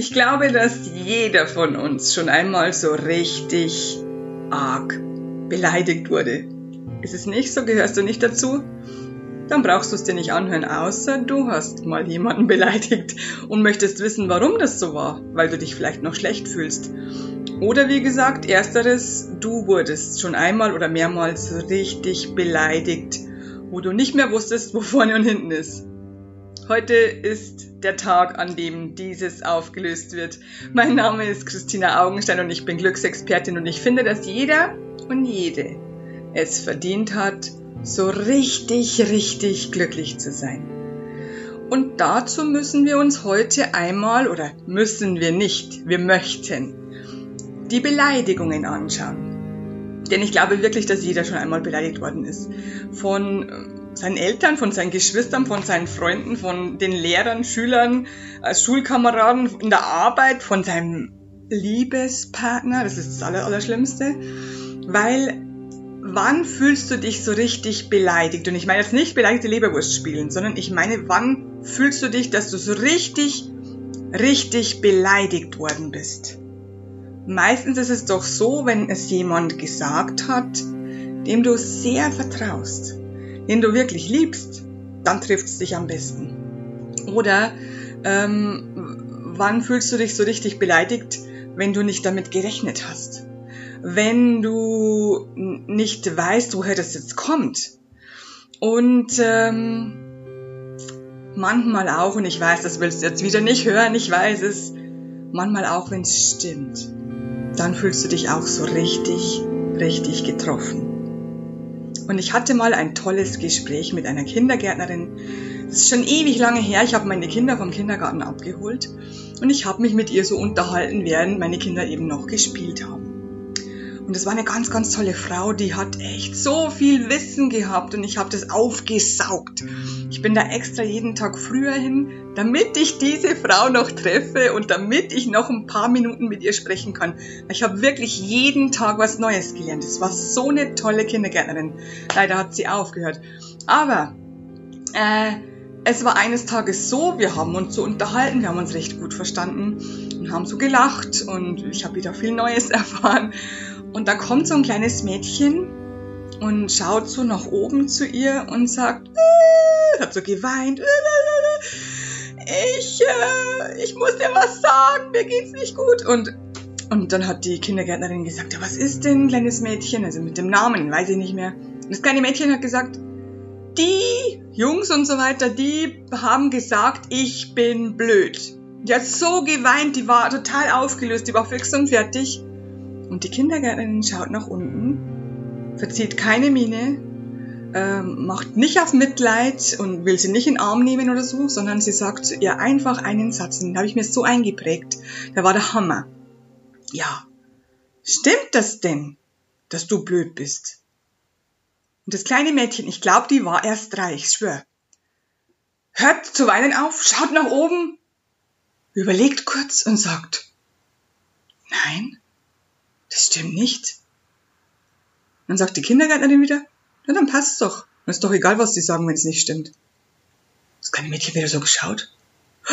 Ich glaube, dass jeder von uns schon einmal so richtig arg beleidigt wurde. Ist es nicht so? Gehörst du nicht dazu? Dann brauchst du es dir nicht anhören, außer du hast mal jemanden beleidigt und möchtest wissen, warum das so war, weil du dich vielleicht noch schlecht fühlst. Oder wie gesagt, ersteres, du wurdest schon einmal oder mehrmals richtig beleidigt, wo du nicht mehr wusstest, wo vorne und hinten ist. Heute ist der Tag, an dem dieses aufgelöst wird. Mein Name ist Christina Augenstein und ich bin Glücksexpertin und ich finde, dass jeder und jede es verdient hat, so richtig, richtig glücklich zu sein. Und dazu müssen wir uns heute einmal, oder müssen wir nicht, wir möchten, die Beleidigungen anschauen. Denn ich glaube wirklich, dass jeder schon einmal beleidigt worden ist. Von seinen Eltern, von seinen Geschwistern, von seinen Freunden, von den Lehrern, Schülern, als Schulkameraden, in der Arbeit, von seinem Liebespartner, das ist das Aller, Allerschlimmste, weil wann fühlst du dich so richtig beleidigt? Und ich meine jetzt nicht beleidigte Leberwurst spielen, sondern ich meine, wann fühlst du dich, dass du so richtig, richtig beleidigt worden bist? Meistens ist es doch so, wenn es jemand gesagt hat, dem du sehr vertraust den du wirklich liebst, dann trifft es dich am besten. Oder ähm, wann fühlst du dich so richtig beleidigt, wenn du nicht damit gerechnet hast? Wenn du nicht weißt, woher das jetzt kommt. Und ähm, manchmal auch, und ich weiß, das willst du jetzt wieder nicht hören, ich weiß es, manchmal auch, wenn es stimmt, dann fühlst du dich auch so richtig, richtig getroffen. Und ich hatte mal ein tolles Gespräch mit einer Kindergärtnerin. Das ist schon ewig lange her. Ich habe meine Kinder vom Kindergarten abgeholt und ich habe mich mit ihr so unterhalten, während meine Kinder eben noch gespielt haben. Und es war eine ganz, ganz tolle Frau, die hat echt so viel Wissen gehabt und ich habe das aufgesaugt. Ich bin da extra jeden Tag früher hin, damit ich diese Frau noch treffe und damit ich noch ein paar Minuten mit ihr sprechen kann. Ich habe wirklich jeden Tag was Neues gelernt. Es war so eine tolle Kindergärtnerin. Leider hat sie aufgehört. Aber äh, es war eines Tages so, wir haben uns so unterhalten, wir haben uns recht gut verstanden und haben so gelacht und ich habe wieder viel Neues erfahren. Und da kommt so ein kleines Mädchen und schaut so nach oben zu ihr und sagt, äh, hat so geweint, äh, ich, äh, ich muss dir was sagen, mir geht's nicht gut. Und, und dann hat die Kindergärtnerin gesagt, ja, was ist denn, kleines Mädchen? Also mit dem Namen, weiß ich nicht mehr. Und das kleine Mädchen hat gesagt, die Jungs und so weiter, die haben gesagt, ich bin blöd. Die hat so geweint, die war total aufgelöst, die war fix und fertig. Und die Kindergärtnerin schaut nach unten, verzieht keine Miene, ähm, macht nicht auf Mitleid und will sie nicht in den Arm nehmen oder so, sondern sie sagt zu ihr einfach einen Satz, den habe ich mir so eingeprägt. Der war der Hammer. Ja, stimmt das denn, dass du blöd bist? Und das kleine Mädchen, ich glaube, die war erst drei, ich schwör. Hört zu weinen auf, schaut nach oben, überlegt kurz und sagt, nein, das stimmt nicht. Dann sagt die Kindergärtnerin wieder, na dann passt's doch. Dann ist doch egal, was sie sagen, wenn es nicht stimmt. Das kleine Mädchen wieder so geschaut.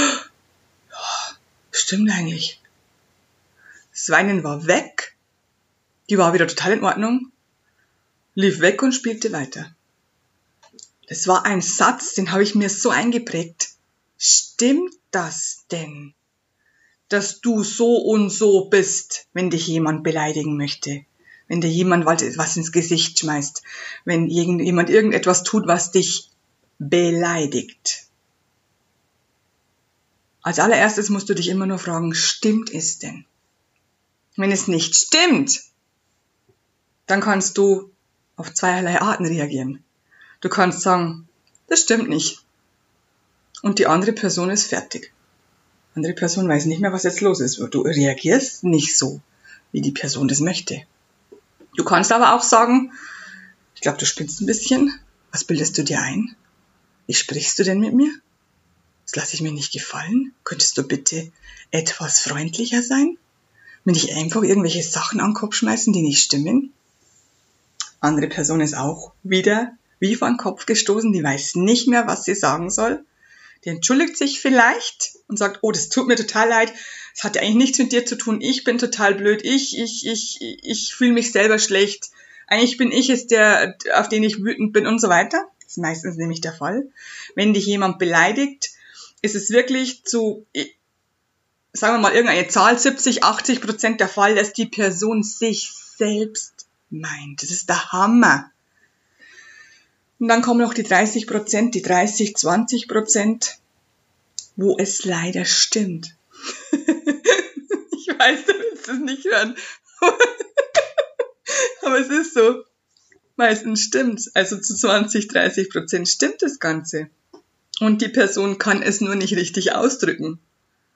Ja, stimmt eigentlich. Das Weinen war weg. Die war wieder total in Ordnung. Lief weg und spielte weiter. Das war ein Satz, den habe ich mir so eingeprägt. Stimmt das denn? dass du so und so bist, wenn dich jemand beleidigen möchte, wenn dir jemand was ins Gesicht schmeißt, wenn jemand irgendetwas tut, was dich beleidigt. Als allererstes musst du dich immer nur fragen, stimmt es denn? Wenn es nicht stimmt, dann kannst du auf zweierlei Arten reagieren. Du kannst sagen, das stimmt nicht. Und die andere Person ist fertig andere Person weiß nicht mehr, was jetzt los ist. Du reagierst nicht so, wie die Person das möchte. Du kannst aber auch sagen, ich glaube, du spinnst ein bisschen. Was bildest du dir ein? Wie sprichst du denn mit mir? Das lasse ich mir nicht gefallen. Könntest du bitte etwas freundlicher sein? Wenn ich einfach irgendwelche Sachen an den Kopf schmeißen, die nicht stimmen? Andere Person ist auch wieder wie vor den Kopf gestoßen, die weiß nicht mehr, was sie sagen soll. Die entschuldigt sich vielleicht und sagt, oh, das tut mir total leid. Das hat ja eigentlich nichts mit dir zu tun. Ich bin total blöd. Ich, ich, ich, ich fühle mich selber schlecht. Eigentlich bin ich es der, auf den ich wütend bin und so weiter. Das ist meistens nämlich der Fall. Wenn dich jemand beleidigt, ist es wirklich zu, sagen wir mal, irgendeine Zahl, 70, 80 Prozent der Fall, dass die Person sich selbst meint. Das ist der Hammer. Und dann kommen noch die 30 Prozent, die 30, 20 Prozent, wo es leider stimmt. ich weiß, du willst es nicht hören. Aber es ist so. Meistens stimmt's. Also zu 20, 30 Prozent stimmt das Ganze. Und die Person kann es nur nicht richtig ausdrücken.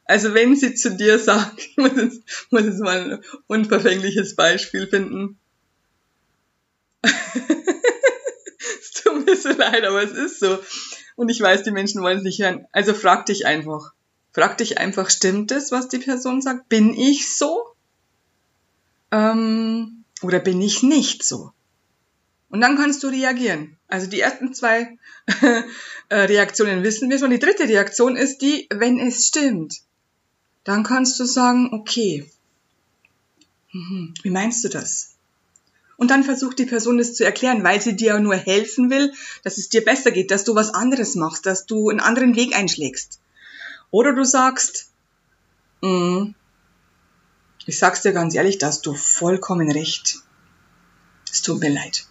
Also wenn sie zu dir sagt, ich muss jetzt, muss jetzt mal ein unverfängliches Beispiel finden. es tut mir so leid, aber es ist so. Und ich weiß, die Menschen wollen es nicht hören. Also frag dich einfach. Frag dich einfach, stimmt es, was die Person sagt? Bin ich so? Ähm, oder bin ich nicht so? Und dann kannst du reagieren. Also die ersten zwei äh, Reaktionen wissen wir schon. Die dritte Reaktion ist die, wenn es stimmt. Dann kannst du sagen, okay, mhm, wie meinst du das? Und dann versucht die Person es zu erklären, weil sie dir nur helfen will, dass es dir besser geht, dass du was anderes machst, dass du einen anderen Weg einschlägst. Oder du sagst, mm, ich sag's dir ganz ehrlich, da hast du vollkommen recht. Es tut mir leid.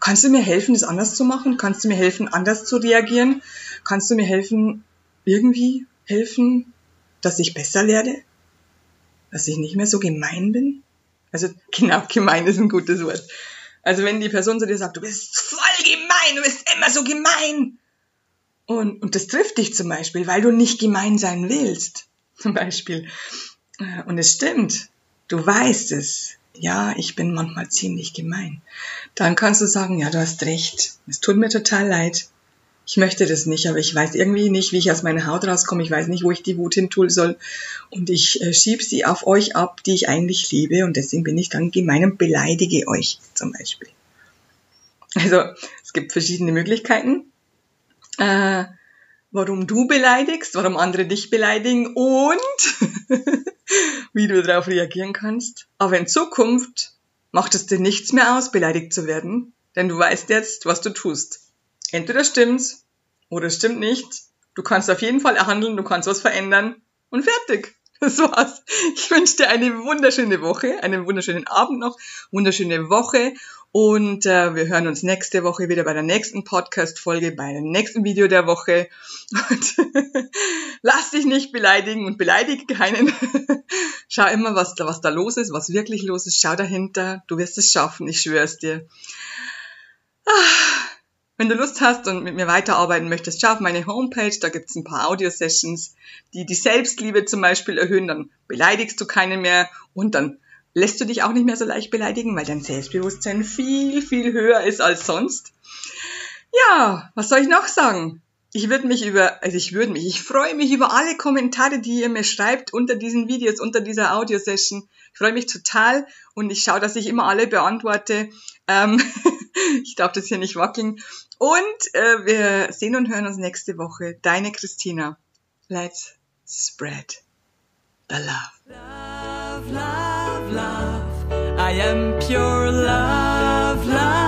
Kannst du mir helfen, das anders zu machen? Kannst du mir helfen, anders zu reagieren? Kannst du mir helfen, irgendwie helfen, dass ich besser werde? Dass ich nicht mehr so gemein bin? Also genau, gemein ist ein gutes Wort. Also wenn die Person zu dir sagt, du bist voll gemein, du bist immer so gemein. Und, und das trifft dich zum Beispiel, weil du nicht gemein sein willst. Zum Beispiel. Und es stimmt. Du weißt es. Ja, ich bin manchmal ziemlich gemein. Dann kannst du sagen, ja, du hast recht. Es tut mir total leid ich möchte das nicht, aber ich weiß irgendwie nicht, wie ich aus meiner Haut rauskomme. Ich weiß nicht, wo ich die Wut hin tun soll. Und ich äh, schiebe sie auf euch ab, die ich eigentlich liebe. Und deswegen bin ich dann gemein und beleidige euch zum Beispiel. Also es gibt verschiedene Möglichkeiten, äh, warum du beleidigst, warum andere dich beleidigen und wie du darauf reagieren kannst. Aber in Zukunft macht es dir nichts mehr aus, beleidigt zu werden, denn du weißt jetzt, was du tust. Entweder stimmt's oder es stimmt nicht. Du kannst auf jeden Fall erhandeln, du kannst was verändern und fertig. Das war's. Ich wünsche dir eine wunderschöne Woche, einen wunderschönen Abend noch, wunderschöne Woche und äh, wir hören uns nächste Woche wieder bei der nächsten Podcast-Folge, bei dem nächsten Video der Woche. Und lass dich nicht beleidigen und beleidige keinen. Schau immer, was da, was da los ist, was wirklich los ist. Schau dahinter. Du wirst es schaffen, ich schwöre es dir. Ah. Wenn du Lust hast und mit mir weiterarbeiten möchtest, schau auf meine Homepage, da gibt's ein paar Audio-Sessions, die die Selbstliebe zum Beispiel erhöhen, dann beleidigst du keinen mehr und dann lässt du dich auch nicht mehr so leicht beleidigen, weil dein Selbstbewusstsein viel, viel höher ist als sonst. Ja, was soll ich noch sagen? Ich würde mich über, also ich würde mich, ich freue mich über alle Kommentare, die ihr mir schreibt unter diesen Videos, unter dieser Audiosession. Ich freue mich total und ich schaue, dass ich immer alle beantworte. Ähm, ich darf das hier nicht wackeln. Und äh, wir sehen und hören uns nächste Woche. Deine Christina. Let's spread the love. Love, love, love. I am pure love, love.